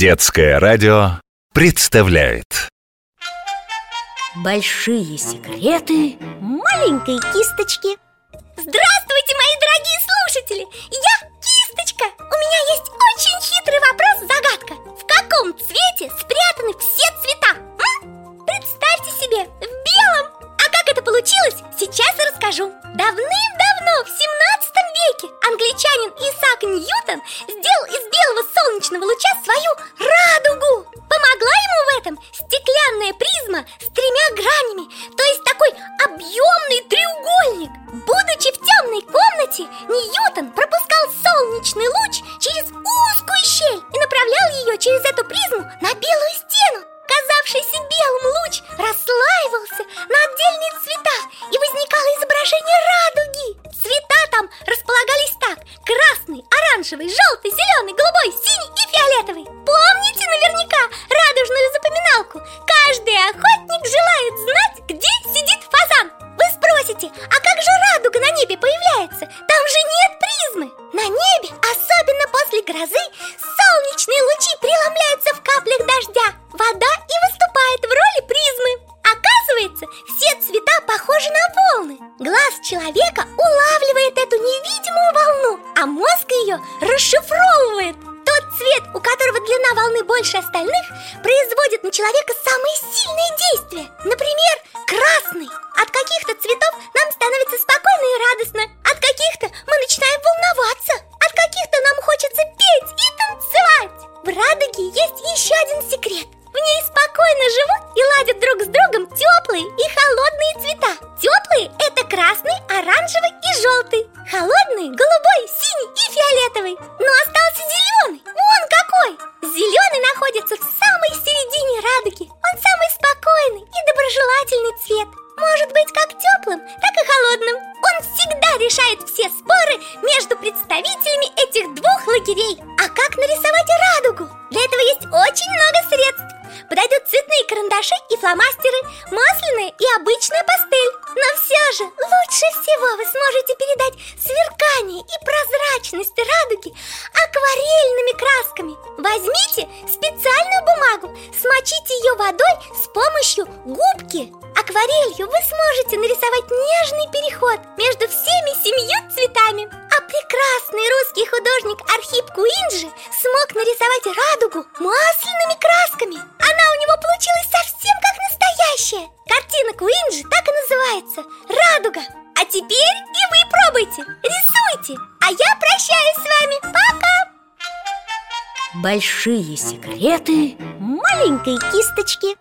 Детское радио представляет Большие секреты маленькой кисточки Здравствуйте, мои дорогие слушатели! Я Кисточка! У меня есть очень хитрый вопрос-загадка В каком цвете спрятаны все цвета? М? Представьте себе, в белом! А как это получилось, сейчас и расскажу Давным-давно, в 17 веке, англичанин Исаак Ньютон сделал из призма с тремя гранями То есть такой объемный треугольник. Будучи в темной комнате, Ньютон пропускал солнечный луч через узкую щель И направлял ее через эту призму на белую стену. Казавшийся белым луч расслаивался на отдельные цвета И возникало изображение радуги. Цвета там располагались так Красный, оранжевый, желтый, зеленый, голубой, синий и фиолетовый. Помните наверняка радужную запоминалку? Каплях дождя. Вода и выступает в роли призмы. Оказывается, все цвета похожи на волны. Глаз человека улавливает эту невидимую волну А мозг ее расшифровывает. Тот цвет, у которого длина волны больше остальных Производит на человека самые сильные действия. Например, красный. От каких-то цветов нам один секрет. В ней спокойно живут и ладят друг с другом теплые и холодные цвета. Теплые – это красный, оранжевый и желтый. Холодные – голубой, синий и фиолетовый. Но остался зеленый, вон какой! Зеленый находится в самой середине радуги. Он самый спокойный и доброжелательный цвет. Может быть как теплым, так и холодным. Он всегда решает все споры между представителями этих двух лагерей. А как нарисовать радугу? Для этого есть очень много средств. Подойдут цветные карандаши и фломастеры, масляная и обычная пастель. Но все же лучше всего вы сможете передать сверкание и прозрачность радуги акварельными красками. Возьмите специальную бумагу, смочите ее водой с помощью губки. Акварелью вы сможете нарисовать нежный переход между всеми семью цветами прекрасный русский художник Архип Куинджи смог нарисовать радугу масляными красками. Она у него получилась совсем как настоящая. Картина Куинджи так и называется «Радуга» А теперь и вы пробуйте, рисуйте. А я прощаюсь с вами, пока! Большие секреты маленькой кисточки